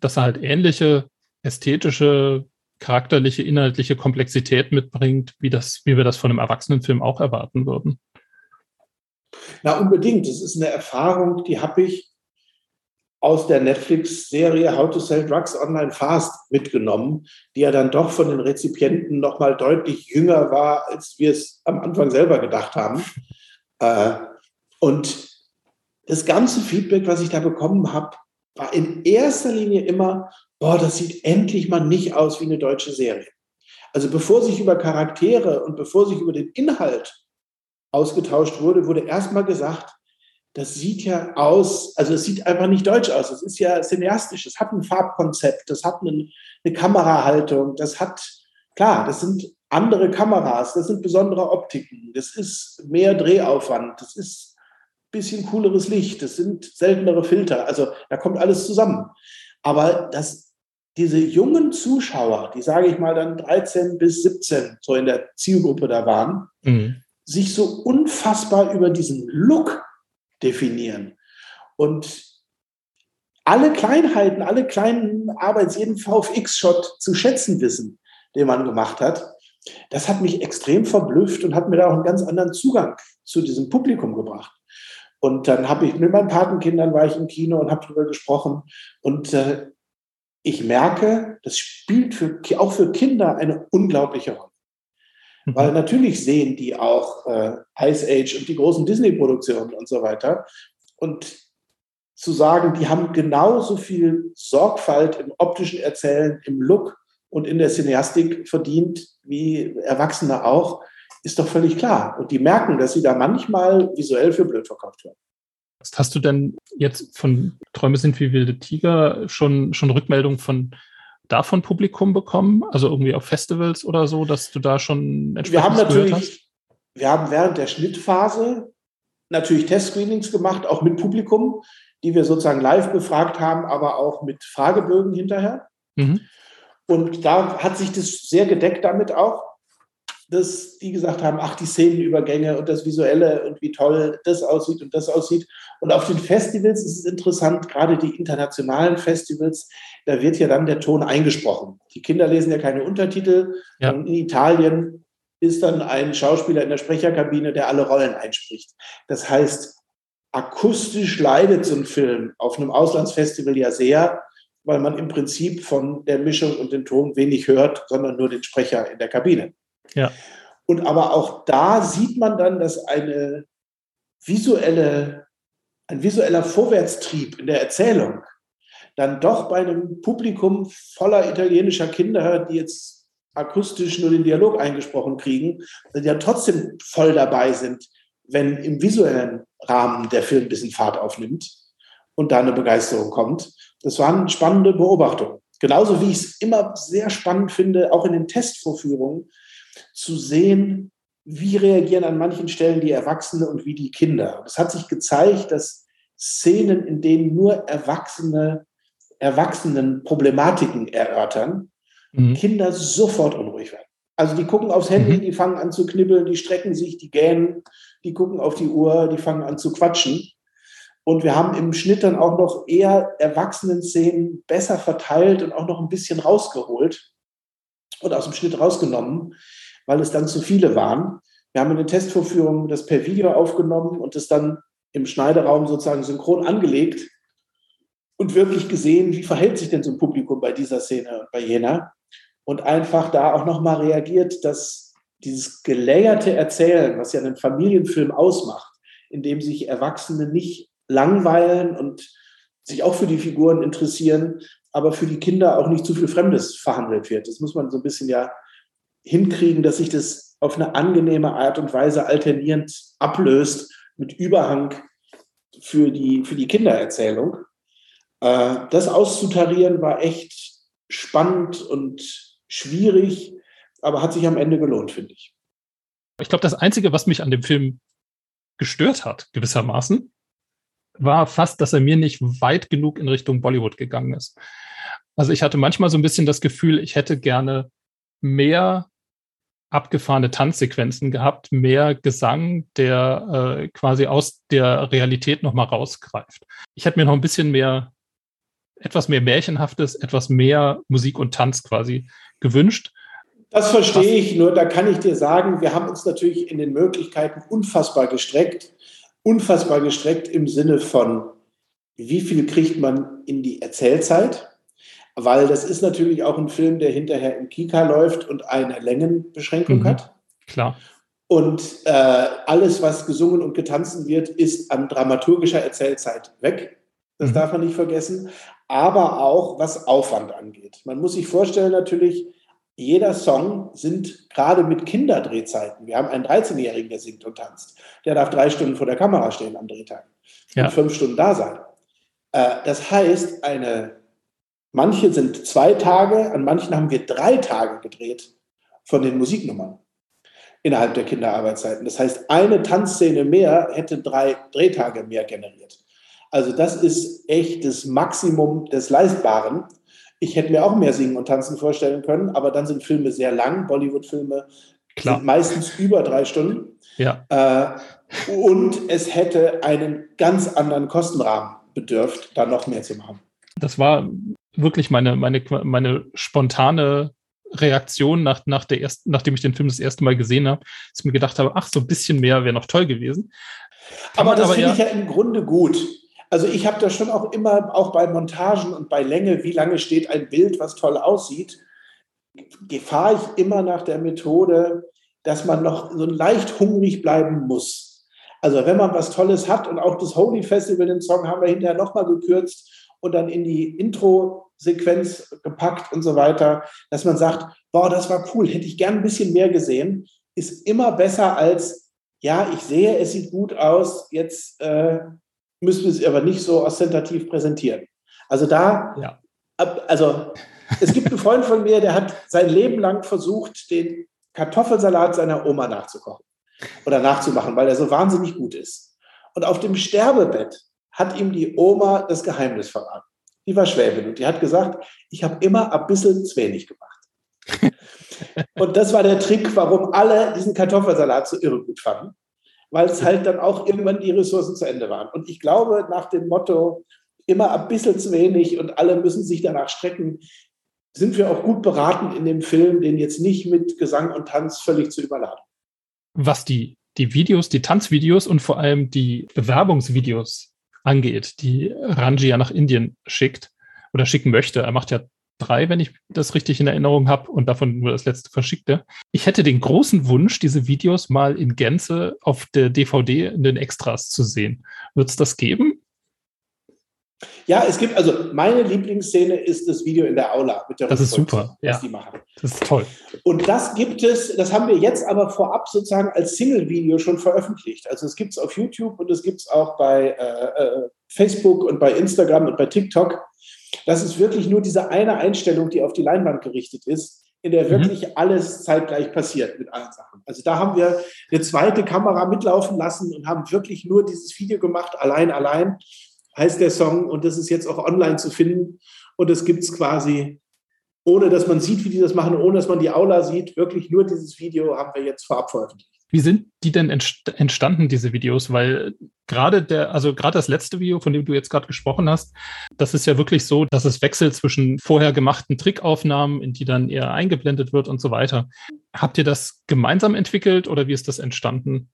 dass er halt ähnliche ästhetische, charakterliche, inhaltliche Komplexität mitbringt, wie das, wie wir das von einem Erwachsenenfilm auch erwarten würden. Na, unbedingt. Das ist eine Erfahrung, die habe ich aus der Netflix-Serie How to Sell Drugs Online Fast mitgenommen, die ja dann doch von den Rezipienten noch mal deutlich jünger war, als wir es am Anfang selber gedacht haben. Äh, und das ganze Feedback, was ich da bekommen habe, war in erster Linie immer, boah, das sieht endlich mal nicht aus wie eine deutsche Serie. Also bevor sich über Charaktere und bevor sich über den Inhalt ausgetauscht wurde, wurde erstmal gesagt, das sieht ja aus, also es sieht einfach nicht deutsch aus. Es ist ja cineastisch, es hat ein Farbkonzept, das hat eine, eine Kamerahaltung, das hat, klar, das sind andere Kameras, das sind besondere Optiken, das ist mehr Drehaufwand, das ist ein bisschen cooleres Licht, das sind seltenere Filter, also da kommt alles zusammen. Aber dass diese jungen Zuschauer, die sage ich mal dann 13 bis 17 so in der Zielgruppe da waren, mhm sich so unfassbar über diesen Look definieren. Und alle Kleinheiten, alle kleinen Arbeits, jeden VFX-Shot zu schätzen wissen, den man gemacht hat, das hat mich extrem verblüfft und hat mir da auch einen ganz anderen Zugang zu diesem Publikum gebracht. Und dann habe ich mit meinen Patenkindern war ich im Kino und habe darüber gesprochen. Und äh, ich merke, das spielt für, auch für Kinder eine unglaubliche Rolle. Weil natürlich sehen die auch äh, Ice Age und die großen Disney-Produktionen und so weiter. Und zu sagen, die haben genauso viel Sorgfalt im optischen Erzählen, im Look und in der Cineastik verdient wie Erwachsene auch, ist doch völlig klar. Und die merken, dass sie da manchmal visuell für blöd verkauft werden. Hast du denn jetzt von Träume sind wie wilde Tiger schon, schon Rückmeldungen von davon Publikum bekommen? Also irgendwie auf Festivals oder so, dass du da schon wir haben natürlich, hast? Wir haben während der Schnittphase natürlich Testscreenings gemacht, auch mit Publikum, die wir sozusagen live befragt haben, aber auch mit Fragebögen hinterher. Mhm. Und da hat sich das sehr gedeckt damit auch dass die gesagt haben, ach, die Szenenübergänge und das Visuelle und wie toll das aussieht und das aussieht. Und auf den Festivals ist es interessant, gerade die internationalen Festivals, da wird ja dann der Ton eingesprochen. Die Kinder lesen ja keine Untertitel. Ja. in Italien ist dann ein Schauspieler in der Sprecherkabine, der alle Rollen einspricht. Das heißt, akustisch leidet so ein Film auf einem Auslandsfestival ja sehr, weil man im Prinzip von der Mischung und dem Ton wenig hört, sondern nur den Sprecher in der Kabine. Ja. Und aber auch da sieht man dann, dass eine visuelle, ein visueller Vorwärtstrieb in der Erzählung dann doch bei einem Publikum voller italienischer Kinder, die jetzt akustisch nur den Dialog eingesprochen kriegen, ja trotzdem voll dabei sind, wenn im visuellen Rahmen der Film ein bisschen Fahrt aufnimmt und da eine Begeisterung kommt. Das waren spannende Beobachtungen. Genauso wie ich es immer sehr spannend finde, auch in den Testvorführungen, zu sehen, wie reagieren an manchen Stellen die Erwachsene und wie die Kinder. Es hat sich gezeigt, dass Szenen, in denen nur Erwachsene Erwachsenen Problematiken erörtern, mhm. Kinder sofort unruhig werden. Also die gucken aufs Handy, mhm. die fangen an zu knibbeln, die strecken sich, die gähnen, die gucken auf die Uhr, die fangen an zu quatschen. Und wir haben im Schnitt dann auch noch eher Erwachsenen-Szenen besser verteilt und auch noch ein bisschen rausgeholt und aus dem Schnitt rausgenommen, weil es dann zu viele waren. Wir haben in den Testvorführungen das per Video aufgenommen und es dann im Schneideraum sozusagen synchron angelegt und wirklich gesehen, wie verhält sich denn so ein Publikum bei dieser Szene und bei jener. Und einfach da auch nochmal reagiert, dass dieses gelayerte Erzählen, was ja einen Familienfilm ausmacht, in dem sich Erwachsene nicht langweilen und sich auch für die Figuren interessieren, aber für die Kinder auch nicht zu viel Fremdes verhandelt wird. Das muss man so ein bisschen ja hinkriegen, dass sich das auf eine angenehme Art und Weise alternierend ablöst mit Überhang für die, für die Kindererzählung. Äh, das auszutarieren war echt spannend und schwierig, aber hat sich am Ende gelohnt, finde ich. Ich glaube, das Einzige, was mich an dem Film gestört hat, gewissermaßen, war fast, dass er mir nicht weit genug in Richtung Bollywood gegangen ist. Also ich hatte manchmal so ein bisschen das Gefühl, ich hätte gerne mehr abgefahrene Tanzsequenzen gehabt, mehr Gesang, der äh, quasi aus der Realität nochmal rausgreift. Ich hätte mir noch ein bisschen mehr, etwas mehr Märchenhaftes, etwas mehr Musik und Tanz quasi gewünscht. Das verstehe ich, nur da kann ich dir sagen, wir haben uns natürlich in den Möglichkeiten unfassbar gestreckt. Unfassbar gestreckt im Sinne von, wie viel kriegt man in die Erzählzeit? Weil das ist natürlich auch ein Film, der hinterher im Kika läuft und eine Längenbeschränkung mhm. hat. Klar. Und äh, alles, was gesungen und getanzen wird, ist an dramaturgischer Erzählzeit weg. Das mhm. darf man nicht vergessen. Aber auch was Aufwand angeht. Man muss sich vorstellen, natürlich, jeder Song sind gerade mit Kinderdrehzeiten. Wir haben einen 13-Jährigen, der singt und tanzt. Der darf drei Stunden vor der Kamera stehen am Drehtag ja. und fünf Stunden da sein. Äh, das heißt, eine Manche sind zwei Tage, an manchen haben wir drei Tage gedreht von den Musiknummern innerhalb der Kinderarbeitszeiten. Das heißt, eine Tanzszene mehr hätte drei Drehtage mehr generiert. Also das ist echt das Maximum des Leistbaren. Ich hätte mir auch mehr Singen und Tanzen vorstellen können, aber dann sind Filme sehr lang. Bollywood-Filme sind meistens über drei Stunden. Ja. Äh, und es hätte einen ganz anderen Kostenrahmen bedürft, da noch mehr zu machen. Das war wirklich meine, meine, meine spontane Reaktion, nach, nach der ersten, nachdem ich den Film das erste Mal gesehen habe, dass ich mir gedacht habe, ach, so ein bisschen mehr wäre noch toll gewesen. aber das finde ja ich ja im Grunde gut. Also ich habe da schon auch immer, auch bei Montagen und bei Länge, wie lange steht ein Bild, was toll aussieht, fahre ich immer nach der Methode, dass man noch so leicht hungrig bleiben muss. Also wenn man was Tolles hat und auch das Holy Festival, den Song haben wir hinterher nochmal gekürzt, und dann in die Intro-Sequenz gepackt und so weiter, dass man sagt, boah, das war cool, hätte ich gern ein bisschen mehr gesehen, ist immer besser als, ja, ich sehe, es sieht gut aus, jetzt äh, müssen wir es aber nicht so ostentativ präsentieren. Also da, ja. also es gibt einen Freund von mir, der hat sein Leben lang versucht, den Kartoffelsalat seiner Oma nachzukochen oder nachzumachen, weil er so wahnsinnig gut ist. Und auf dem Sterbebett hat ihm die Oma das Geheimnis verraten. Die war Schwäbin und die hat gesagt, ich habe immer ein bisschen zu wenig gemacht. <laughs> und das war der Trick, warum alle diesen Kartoffelsalat so irre gut fanden, weil es halt dann auch irgendwann die Ressourcen zu Ende waren. Und ich glaube, nach dem Motto, immer ein bisschen zu wenig und alle müssen sich danach strecken, sind wir auch gut beraten in dem Film, den jetzt nicht mit Gesang und Tanz völlig zu überladen. Was die, die Videos, die Tanzvideos und vor allem die Bewerbungsvideos angeht, die Ranji ja nach Indien schickt oder schicken möchte. Er macht ja drei, wenn ich das richtig in Erinnerung habe, und davon nur das letzte verschickte. Ich hätte den großen Wunsch, diese Videos mal in Gänze auf der DVD in den Extras zu sehen. Wird es das geben? Ja, es gibt, also meine Lieblingsszene ist das Video in der Aula mit der Das ist super, was ja. die machen. Das ist toll. Und das gibt es, das haben wir jetzt aber vorab sozusagen als Single-Video schon veröffentlicht. Also es gibt es auf YouTube und es gibt es auch bei äh, äh, Facebook und bei Instagram und bei TikTok. Das ist wirklich nur diese eine Einstellung, die auf die Leinwand gerichtet ist, in der mhm. wirklich mhm. alles zeitgleich passiert mit allen Sachen. Also da haben wir eine zweite Kamera mitlaufen lassen und haben wirklich nur dieses Video gemacht, allein, allein heißt der Song und das ist jetzt auch online zu finden und das gibt es quasi, ohne dass man sieht, wie die das machen, ohne dass man die Aula sieht, wirklich nur dieses Video haben wir jetzt vorab veröffentlicht. Wie sind die denn entstanden, diese Videos? Weil gerade der, also gerade das letzte Video, von dem du jetzt gerade gesprochen hast, das ist ja wirklich so, dass es wechselt zwischen vorher gemachten Trickaufnahmen, in die dann eher eingeblendet wird und so weiter. Habt ihr das gemeinsam entwickelt oder wie ist das entstanden?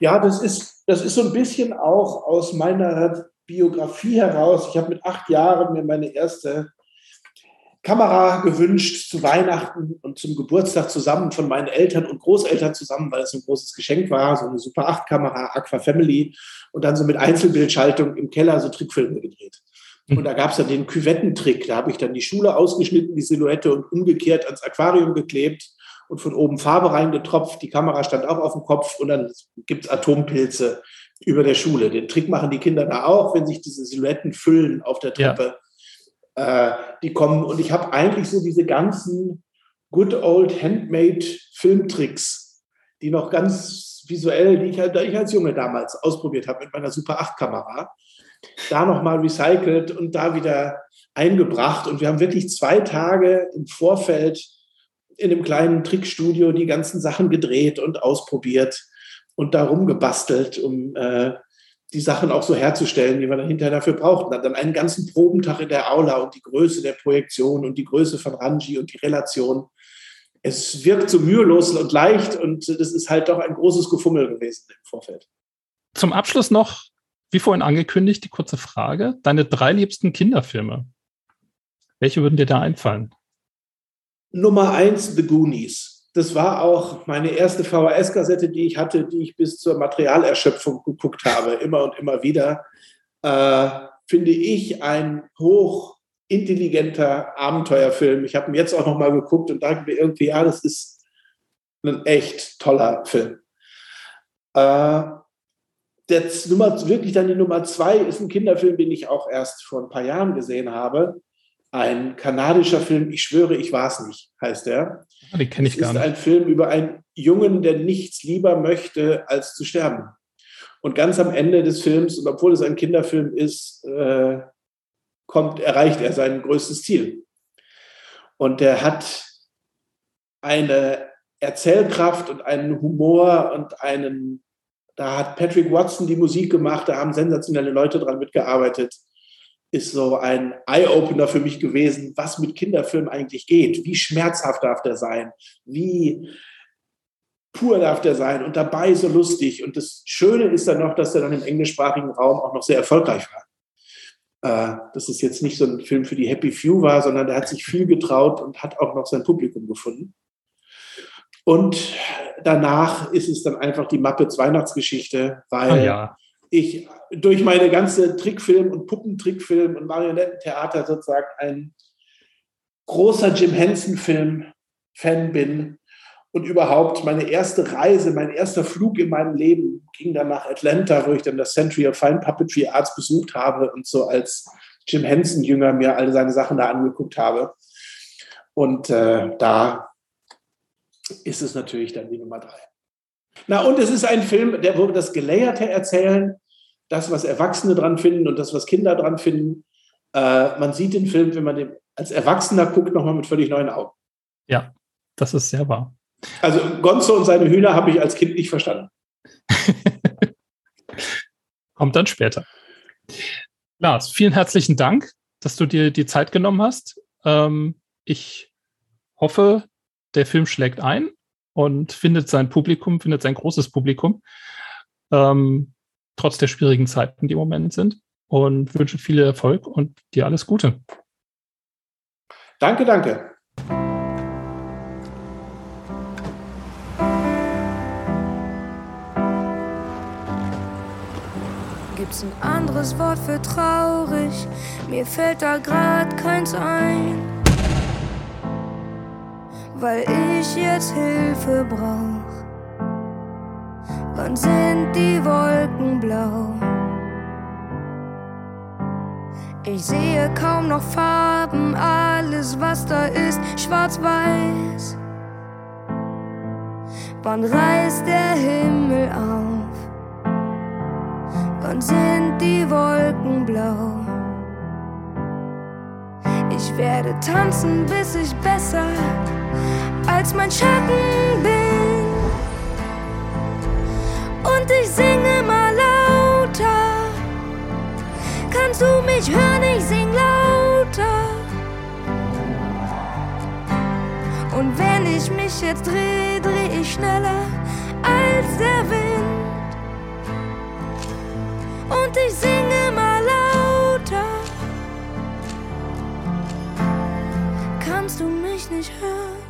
Ja, das ist, das ist so ein bisschen auch aus meiner Biografie heraus. Ich habe mit acht Jahren mir meine erste Kamera gewünscht zu Weihnachten und zum Geburtstag zusammen von meinen Eltern und Großeltern zusammen, weil es ein großes Geschenk war, so eine Super 8 Kamera, Aqua Family und dann so mit Einzelbildschaltung im Keller so Trickfilme gedreht. Und da gab es dann den Küvettentrick. Da habe ich dann die Schule ausgeschnitten, die Silhouette und umgekehrt ans Aquarium geklebt und von oben Farbe reingetropft. Die Kamera stand auch auf dem Kopf und dann gibt es Atompilze über der Schule. Den Trick machen die Kinder da auch, wenn sich diese Silhouetten füllen auf der Treppe. Ja. Äh, die kommen und ich habe eigentlich so diese ganzen good old handmade Filmtricks, die noch ganz visuell, die ich, halt, ich als Junge damals ausprobiert habe mit meiner Super 8 Kamera, da nochmal recycelt und da wieder eingebracht. Und wir haben wirklich zwei Tage im Vorfeld in einem kleinen Trickstudio die ganzen Sachen gedreht und ausprobiert und darum gebastelt, um äh, die Sachen auch so herzustellen, die wir dann hinterher dafür brauchten. Dann einen ganzen Probentag in der Aula und die Größe der Projektion und die Größe von Ranji und die Relation. Es wirkt so mühelos und leicht und das ist halt doch ein großes Gefummel gewesen im Vorfeld. Zum Abschluss noch, wie vorhin angekündigt, die kurze Frage. Deine drei liebsten Kinderfilme. Welche würden dir da einfallen? Nummer eins, The Goonies das war auch meine erste VHS-Kassette, die ich hatte, die ich bis zur Materialerschöpfung geguckt habe, immer und immer wieder. Äh, finde ich ein hochintelligenter Abenteuerfilm. Ich habe ihn jetzt auch noch mal geguckt und dachte mir irgendwie, ja, das ist ein echt toller Film. Äh, der Nummer, wirklich dann die Nummer zwei ist ein Kinderfilm, den ich auch erst vor ein paar Jahren gesehen habe ein kanadischer Film, ich schwöre, ich war es nicht, heißt er. Ah, den kenne ich gar nicht. ist ein Film über einen Jungen, der nichts lieber möchte, als zu sterben. Und ganz am Ende des Films, und obwohl es ein Kinderfilm ist, äh, kommt, erreicht er sein größtes Ziel. Und er hat eine Erzählkraft und einen Humor und einen, da hat Patrick Watson die Musik gemacht, da haben sensationelle Leute dran mitgearbeitet ist so ein Eye-Opener für mich gewesen, was mit Kinderfilmen eigentlich geht. Wie schmerzhaft darf der sein? Wie pur darf der sein und dabei so lustig. Und das Schöne ist dann noch, dass er dann im englischsprachigen Raum auch noch sehr erfolgreich war. Äh, dass es jetzt nicht so ein Film für die Happy Few war, sondern der hat sich viel getraut und hat auch noch sein Publikum gefunden. Und danach ist es dann einfach die Muppets Weihnachtsgeschichte, weil oh ja ich durch meine ganze Trickfilm- und Puppentrickfilm- und Marionettentheater sozusagen ein großer Jim Henson-Film-Fan bin. Und überhaupt meine erste Reise, mein erster Flug in meinem Leben ging dann nach Atlanta, wo ich dann das Century of Fine Puppetry Arts besucht habe und so als Jim Henson-Jünger mir alle seine Sachen da angeguckt habe. Und äh, da ist es natürlich dann die Nummer drei. Na, und es ist ein Film, der, wo wir das Gelayerte erzählen, das, was Erwachsene dran finden und das, was Kinder dran finden. Äh, man sieht den Film, wenn man den als Erwachsener guckt, nochmal mit völlig neuen Augen. Ja, das ist sehr wahr. Also Gonzo und seine Hühner habe ich als Kind nicht verstanden. <laughs> Kommt dann später. Lars, vielen herzlichen Dank, dass du dir die Zeit genommen hast. Ähm, ich hoffe, der Film schlägt ein und findet sein Publikum, findet sein großes Publikum, ähm, trotz der schwierigen Zeiten, die im Moment sind. Und wünsche viel Erfolg und dir alles Gute. Danke, danke. Gibt's ein anderes Wort für traurig? Mir fällt da grad keins ein weil ich jetzt Hilfe brauch. Wann sind die Wolken blau? Ich sehe kaum noch Farben, alles was da ist, schwarz-weiß. Wann reißt der Himmel auf? Wann sind die Wolken blau? Ich werde tanzen, bis ich besser als mein Schatten bin. Und ich singe mal lauter. Kannst du mich hören? Ich sing lauter. Und wenn ich mich jetzt dreh, dreh ich schneller als der Wind. Und ich singe mal du mich nicht hören?